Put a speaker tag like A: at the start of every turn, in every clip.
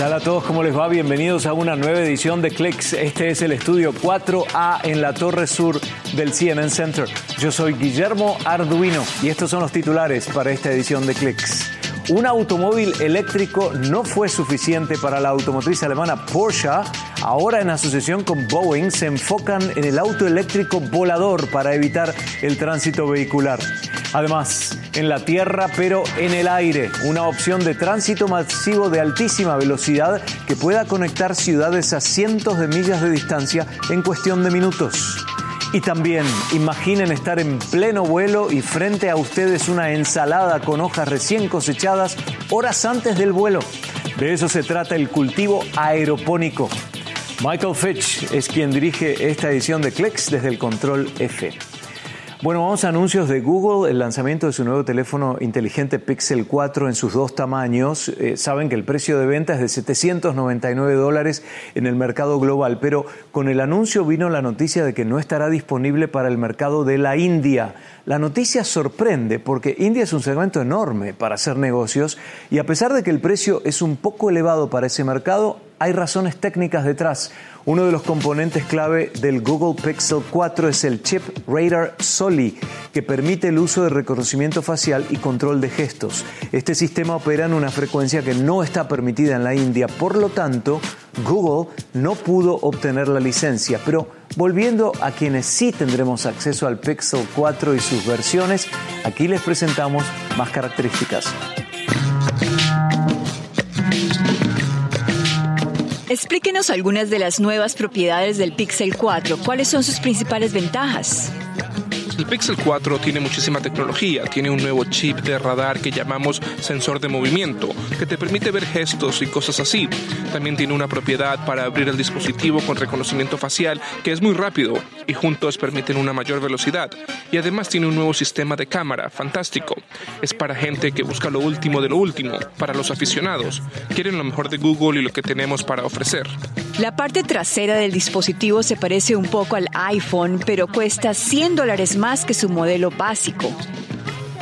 A: Tal a todos? ¿Cómo les va? Bienvenidos a una nueva edición de Clicks. Este es el estudio 4A en la torre sur del CNN Center. Yo soy Guillermo Arduino y estos son los titulares para esta edición de Clicks. Un automóvil eléctrico no fue suficiente para la automotriz alemana Porsche. Ahora en asociación con Boeing se enfocan en el auto eléctrico volador para evitar el tránsito vehicular. Además, en la tierra pero en el aire, una opción de tránsito masivo de altísima velocidad que pueda conectar ciudades a cientos de millas de distancia en cuestión de minutos. Y también imaginen estar en pleno vuelo y frente a ustedes una ensalada con hojas recién cosechadas horas antes del vuelo. De eso se trata el cultivo aeropónico. Michael Fitch es quien dirige esta edición de Clex desde el control F. Bueno, vamos a anuncios de Google, el lanzamiento de su nuevo teléfono inteligente Pixel 4 en sus dos tamaños. Eh, saben que el precio de venta es de 799 dólares en el mercado global, pero con el anuncio vino la noticia de que no estará disponible para el mercado de la India. La noticia sorprende porque India es un segmento enorme para hacer negocios y a pesar de que el precio es un poco elevado para ese mercado, hay razones técnicas detrás. Uno de los componentes clave del Google Pixel 4 es el chip Radar Soli, que permite el uso de reconocimiento facial y control de gestos. Este sistema opera en una frecuencia que no está permitida en la India, por lo tanto, Google no pudo obtener la licencia. Pero volviendo a quienes sí tendremos acceso al Pixel 4 y sus versiones, aquí les presentamos más características.
B: Explíquenos algunas de las nuevas propiedades del Pixel 4. ¿Cuáles son sus principales ventajas?
C: El Pixel 4 tiene muchísima tecnología, tiene un nuevo chip de radar que llamamos sensor de movimiento, que te permite ver gestos y cosas así. También tiene una propiedad para abrir el dispositivo con reconocimiento facial que es muy rápido y juntos permiten una mayor velocidad. Y además tiene un nuevo sistema de cámara, fantástico. Es para gente que busca lo último de lo último, para los aficionados. Quieren lo mejor de Google y lo que tenemos para ofrecer.
B: La parte trasera del dispositivo se parece un poco al iPhone, pero cuesta 100 dólares más que su modelo básico.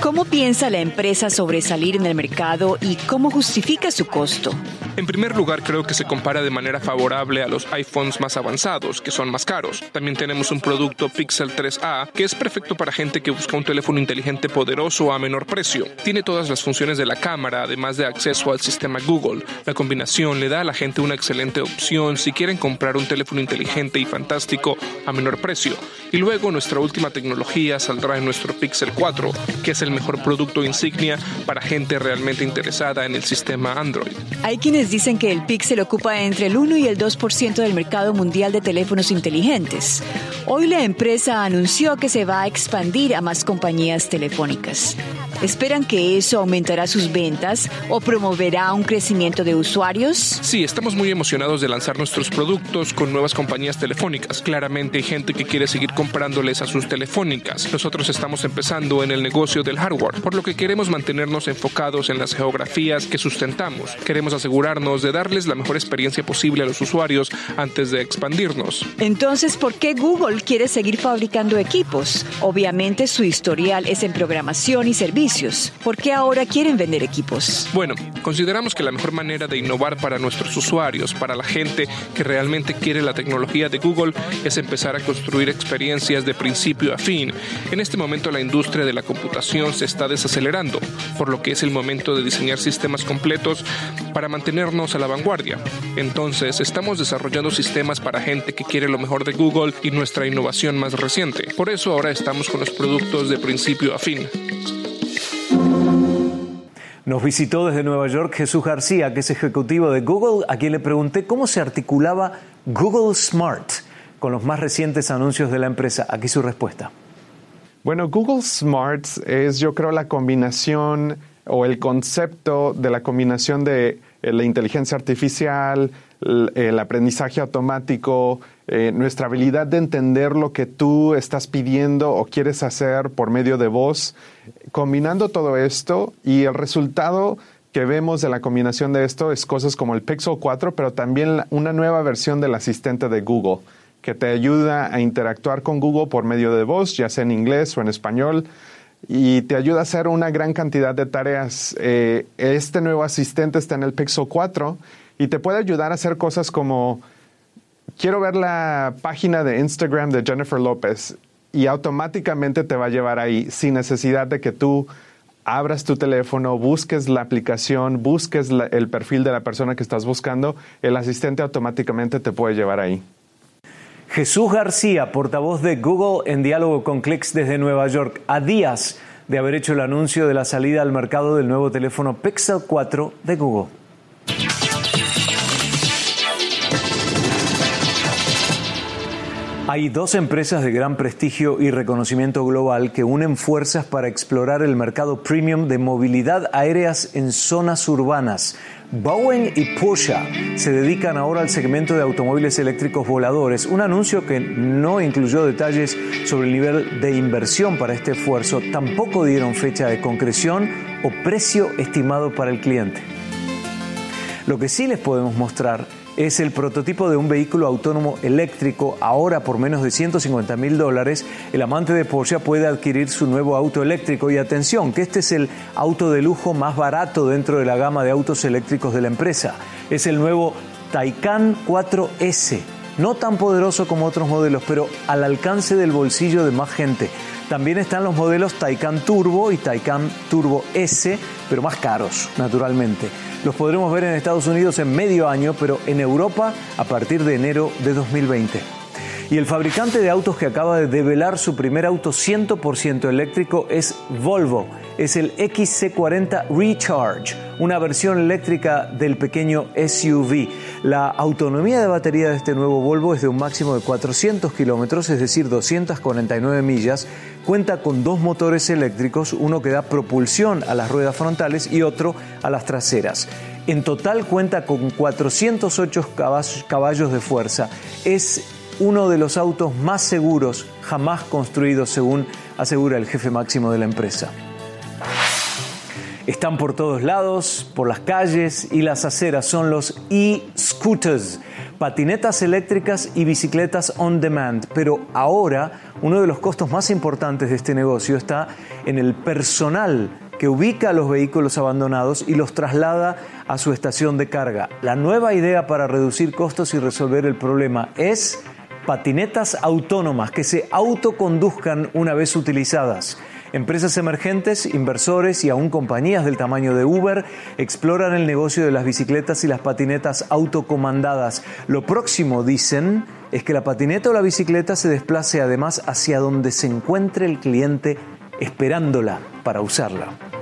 B: ¿Cómo piensa la empresa sobresalir en el mercado y cómo justifica su costo?
C: En primer lugar, creo que se compara de manera favorable a los iPhones más avanzados, que son más caros. También tenemos un producto Pixel 3A, que es perfecto para gente que busca un teléfono inteligente poderoso a menor precio. Tiene todas las funciones de la cámara, además de acceso al sistema Google. La combinación le da a la gente una excelente opción si quieren comprar un teléfono inteligente y fantástico a menor precio. Y luego nuestra última tecnología saldrá en nuestro Pixel 4, que es el mejor producto insignia para gente realmente interesada en el sistema Android.
B: Hay quienes dicen que el Pixel ocupa entre el 1 y el 2% del mercado mundial de teléfonos inteligentes. Hoy la empresa anunció que se va a expandir a más compañías telefónicas. ¿Esperan que eso aumentará sus ventas o promoverá un crecimiento de usuarios?
C: Sí, estamos muy emocionados de lanzar nuestros productos con nuevas compañías telefónicas. Claramente hay gente que quiere seguir comprándoles a sus telefónicas. Nosotros estamos empezando en el negocio del hardware, por lo que queremos mantenernos enfocados en las geografías que sustentamos. Queremos asegurarnos de darles la mejor experiencia posible a los usuarios antes de expandirnos.
B: Entonces, ¿por qué Google quiere seguir fabricando equipos? Obviamente su historial es en programación y servicios ¿Por qué ahora quieren vender equipos?
C: Bueno, consideramos que la mejor manera de innovar para nuestros usuarios, para la gente que realmente quiere la tecnología de Google, es empezar a construir experiencias de principio a fin. En este momento la industria de la computación se está desacelerando, por lo que es el momento de diseñar sistemas completos para mantenernos a la vanguardia. Entonces, estamos desarrollando sistemas para gente que quiere lo mejor de Google y nuestra innovación más reciente. Por eso ahora estamos con los productos de principio a fin.
A: Nos visitó desde Nueva York Jesús García, que es ejecutivo de Google, a quien le pregunté cómo se articulaba Google Smart con los más recientes anuncios de la empresa. Aquí su respuesta.
D: Bueno, Google Smarts es yo creo la combinación o el concepto de la combinación de eh, la inteligencia artificial, el, aprendizaje automático, eh, nuestra habilidad de entender lo que tú estás pidiendo o quieres hacer por medio de voz, combinando todo esto y el resultado que vemos de la combinación de esto es cosas como el Pixel 4, pero también una nueva versión del asistente de Google que te ayuda a interactuar con Google por medio de voz, ya sea en inglés o en español, y te ayuda a hacer una gran cantidad de tareas. Eh, este nuevo asistente está en el Pixel 4 y te puede ayudar a hacer cosas como, quiero ver la página de Instagram de Jennifer López y automáticamente te va a llevar ahí sin necesidad de que tú abras tu teléfono, busques la aplicación, busques el perfil de la persona que estás buscando, el asistente automáticamente te puede llevar ahí.
A: Jesús García, portavoz de Google en diálogo con Clicks desde Nueva York, a días de haber hecho el anuncio de la salida al mercado del nuevo teléfono Pixel 4 de Google. Hay dos empresas de gran prestigio y reconocimiento global que unen fuerzas para explorar el mercado premium de movilidad aéreas en zonas urbanas. Boeing y Porsche se dedican ahora al segmento de automóviles eléctricos voladores, un anuncio que no incluyó detalles sobre el nivel de inversión para este esfuerzo, tampoco dieron fecha de concreción o precio estimado para el cliente. Lo que sí les podemos mostrar es el prototipo de un vehículo autónomo eléctrico. Ahora, por menos de 150 mil dólares, el amante de Porsche puede adquirir su nuevo auto eléctrico. Y atención, que este es el auto de lujo más barato dentro de la gama de autos eléctricos de la empresa. Es el nuevo Taycan 4S. No tan poderoso como otros modelos, pero al alcance del bolsillo de más gente. También están los modelos Taycan Turbo y Taycan Turbo S, pero más caros, naturalmente. Los podremos ver en Estados Unidos en medio año, pero en Europa a partir de enero de 2020. Y el fabricante de autos que acaba de develar su primer auto 100% eléctrico es Volvo. Es el XC40 Recharge, una versión eléctrica del pequeño SUV. La autonomía de batería de este nuevo Volvo es de un máximo de 400 kilómetros, es decir, 249 millas. Cuenta con dos motores eléctricos, uno que da propulsión a las ruedas frontales y otro a las traseras. En total cuenta con 408 caballos de fuerza. Es uno de los autos más seguros jamás construidos, según asegura el jefe máximo de la empresa. Están por todos lados, por las calles y las aceras. Son los e-scooters, patinetas eléctricas y bicicletas on demand. Pero ahora uno de los costos más importantes de este negocio está en el personal que ubica a los vehículos abandonados y los traslada a su estación de carga. La nueva idea para reducir costos y resolver el problema es patinetas autónomas que se autoconduzcan una vez utilizadas. Empresas emergentes, inversores y aún compañías del tamaño de Uber exploran el negocio de las bicicletas y las patinetas autocomandadas. Lo próximo, dicen, es que la patineta o la bicicleta se desplace además hacia donde se encuentre el cliente esperándola para usarla.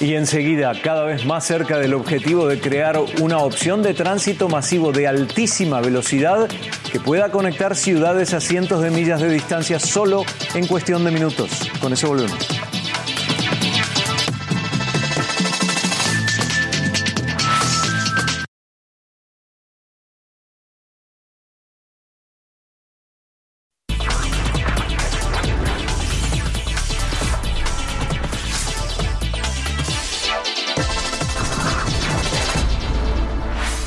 A: Y enseguida, cada vez más cerca del objetivo de crear una opción de tránsito masivo de altísima velocidad que pueda conectar ciudades a cientos de millas de distancia solo en cuestión de minutos. Con eso volvemos.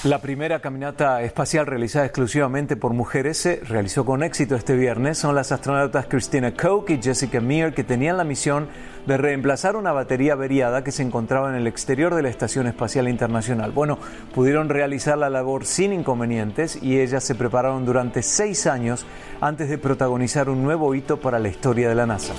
A: La primera caminata espacial realizada exclusivamente por mujeres se realizó con éxito este viernes. Son las astronautas Christina Koch y Jessica Meir que tenían la misión de reemplazar una batería averiada que se encontraba en el exterior de la Estación Espacial Internacional. Bueno, pudieron realizar la labor sin inconvenientes y ellas se prepararon durante seis años antes de protagonizar un nuevo hito para la historia de la NASA.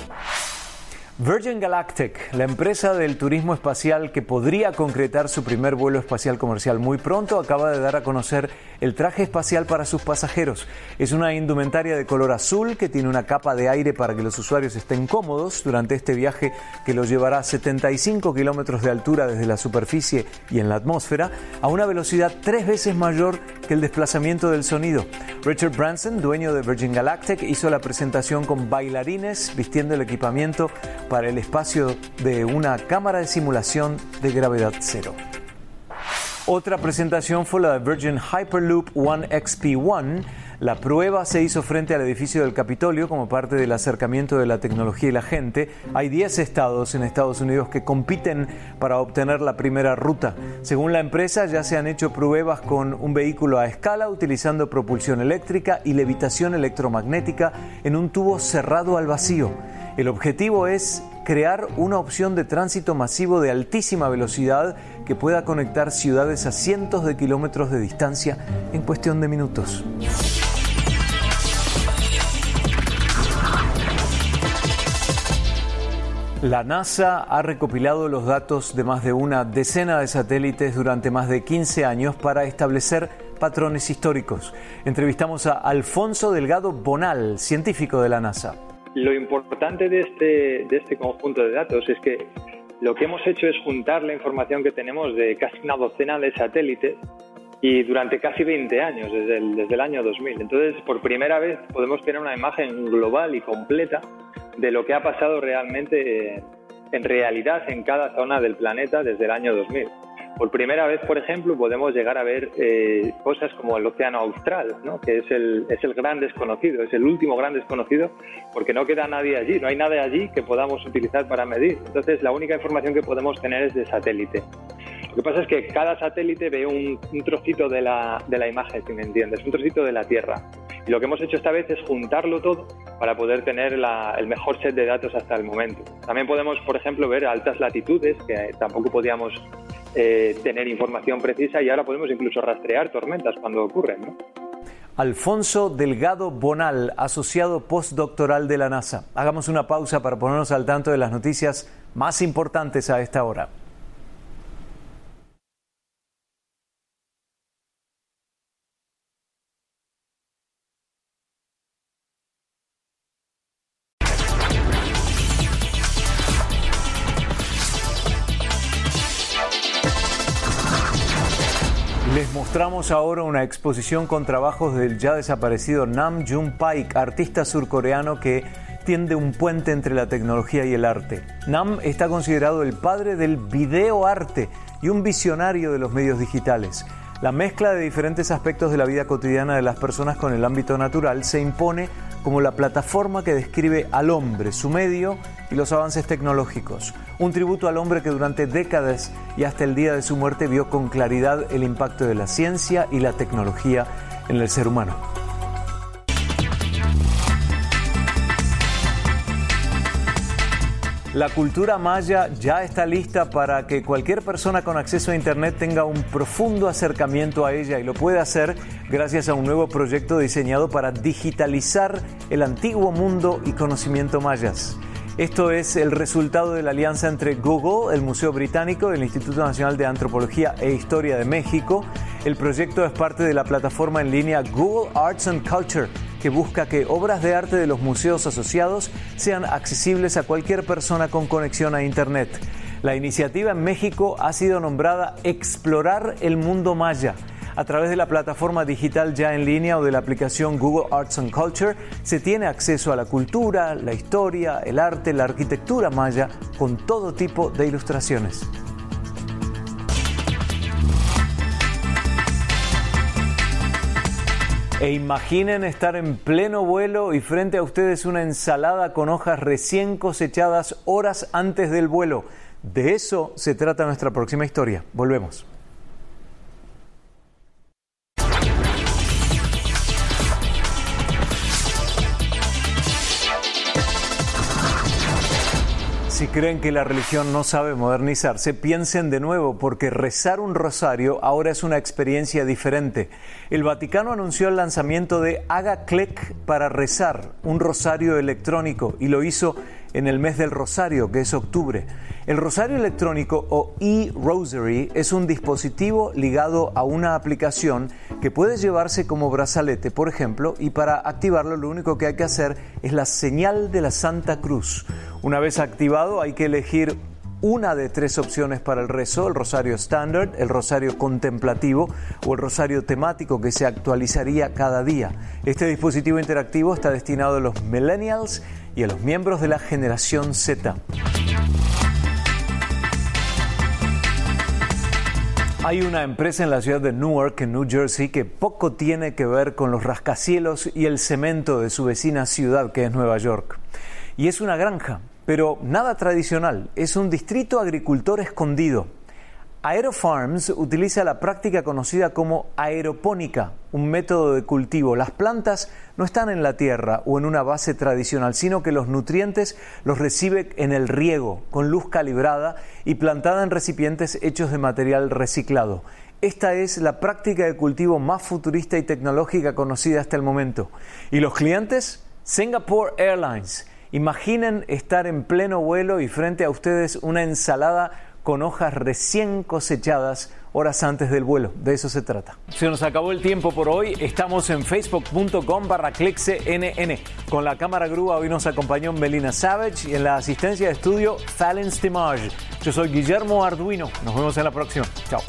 A: Virgin Galactic, la empresa del turismo espacial que podría concretar su primer vuelo espacial comercial muy pronto, acaba de dar a conocer el traje espacial para sus pasajeros. Es una indumentaria de color azul que tiene una capa de aire para que los usuarios estén cómodos durante este viaje que los llevará a 75 kilómetros de altura desde la superficie y en la atmósfera a una velocidad tres veces mayor que el desplazamiento del sonido. Richard Branson, dueño de Virgin Galactic, hizo la presentación con bailarines vistiendo el equipamiento para el espacio de una cámara de simulación de gravedad cero. Otra presentación fue la de Virgin Hyperloop One XP1. La prueba se hizo frente al edificio del Capitolio como parte del acercamiento de la tecnología y la gente. Hay 10 estados en Estados Unidos que compiten para obtener la primera ruta. Según la empresa, ya se han hecho pruebas con un vehículo a escala utilizando propulsión eléctrica y levitación electromagnética en un tubo cerrado al vacío. El objetivo es crear una opción de tránsito masivo de altísima velocidad que pueda conectar ciudades a cientos de kilómetros de distancia en cuestión de minutos. La NASA ha recopilado los datos de más de una decena de satélites durante más de 15 años para establecer patrones históricos. Entrevistamos a Alfonso Delgado Bonal, científico de la NASA.
E: Lo importante de este, de este conjunto de datos es que lo que hemos hecho es juntar la información que tenemos de casi una docena de satélites y durante casi 20 años, desde el, desde el año 2000. Entonces, por primera vez podemos tener una imagen global y completa de lo que ha pasado realmente en realidad en cada zona del planeta desde el año 2000. Por primera vez, por ejemplo, podemos llegar a ver eh, cosas como el océano austral, ¿no? que es el, es el gran desconocido, es el último gran desconocido, porque no queda nadie allí, no hay nada allí que podamos utilizar para medir. Entonces, la única información que podemos tener es de satélite. Que pasa es que cada satélite ve un, trocito de la, de la imagen, si me entiendes, un trocito de la Tierra. Y lo que hemos hecho esta vez es juntarlo todo para poder tener el mejor set de datos hasta el momento. También podemos, por ejemplo, ver altas latitudes, que tampoco podíamos eh, tener información precisa y ahora podemos incluso rastrear tormentas cuando ocurren. ¿no?
A: Alfonso Delgado Bonal, asociado postdoctoral de la NASA. Hagamos una pausa para ponernos al tanto de las noticias más importantes a esta hora. Ahora una exposición con trabajos del ya desaparecido Nam June Paik, artista surcoreano que tiende un puente entre la tecnología y el arte. Nam está considerado el padre del videoarte y un visionario de los medios digitales. La mezcla de diferentes aspectos de la vida cotidiana de las personas con el ámbito natural se impone como la plataforma que describe al hombre, su medio y los avances tecnológicos. Un tributo al hombre que durante décadas y hasta el día de su muerte vio con claridad el impacto de la ciencia y la tecnología en el ser humano. La cultura maya ya está lista para que cualquier persona con acceso a Internet tenga un profundo acercamiento a ella y lo puede hacer gracias a un nuevo proyecto diseñado para digitalizar el antiguo mundo y conocimiento mayas. Esto es el resultado de la alianza entre Google, el Museo Británico, el Instituto Nacional de Antropología e Historia de México. El proyecto es parte de la plataforma en línea Google Arts and Culture que busca que obras de arte de los museos asociados sean accesibles a cualquier persona con conexión a Internet. La iniciativa en México ha sido nombrada Explorar el Mundo Maya. A través de la plataforma digital ya en línea o de la aplicación Google Arts and Culture se tiene acceso a la cultura, la historia, el arte, la arquitectura maya con todo tipo de ilustraciones. E imaginen estar en pleno vuelo y frente a ustedes una ensalada con hojas recién cosechadas horas antes del vuelo. De eso se trata nuestra próxima historia. Volvemos. Creen que la religión no sabe modernizarse, piensen de nuevo, porque rezar un rosario ahora es una experiencia diferente. El Vaticano anunció el lanzamiento de Haga Click para rezar, un rosario electrónico, y lo hizo en el mes del Rosario, que es octubre. El Rosario electrónico o e-Rosary es un dispositivo ligado a una aplicación que puede llevarse como brazalete, por ejemplo, y para activarlo lo único que hay que hacer es la señal de la Santa Cruz. Una vez activado hay que elegir una de tres opciones para el rezo, el rosario estándar, el rosario contemplativo o el rosario temático que se actualizaría cada día. Este dispositivo interactivo está destinado a los millennials y a los miembros de la generación Z. Hay una empresa en la ciudad de Newark, en New Jersey, que poco tiene que ver con los rascacielos y el cemento de su vecina ciudad, que es Nueva York. Y es una granja, pero nada tradicional, es un distrito agricultor escondido. Aerofarms utiliza la práctica conocida como aeropónica, un método de cultivo. Las plantas no están en la tierra o en una base tradicional, sino que los nutrientes los recibe en el riego, con luz calibrada y plantada en recipientes hechos de material reciclado. Esta es la práctica de cultivo más futurista y tecnológica conocida hasta el momento. ¿Y los clientes? Singapore Airlines. Imaginen estar en pleno vuelo y frente a ustedes una ensalada con hojas recién cosechadas horas antes del vuelo. De eso se trata. Se nos acabó el tiempo por hoy. Estamos en facebook.com barra. Con la cámara grúa hoy nos acompañó Melina Savage y en la asistencia de estudio Fallon Stimage. Yo soy Guillermo Arduino. Nos vemos en la próxima. Chao.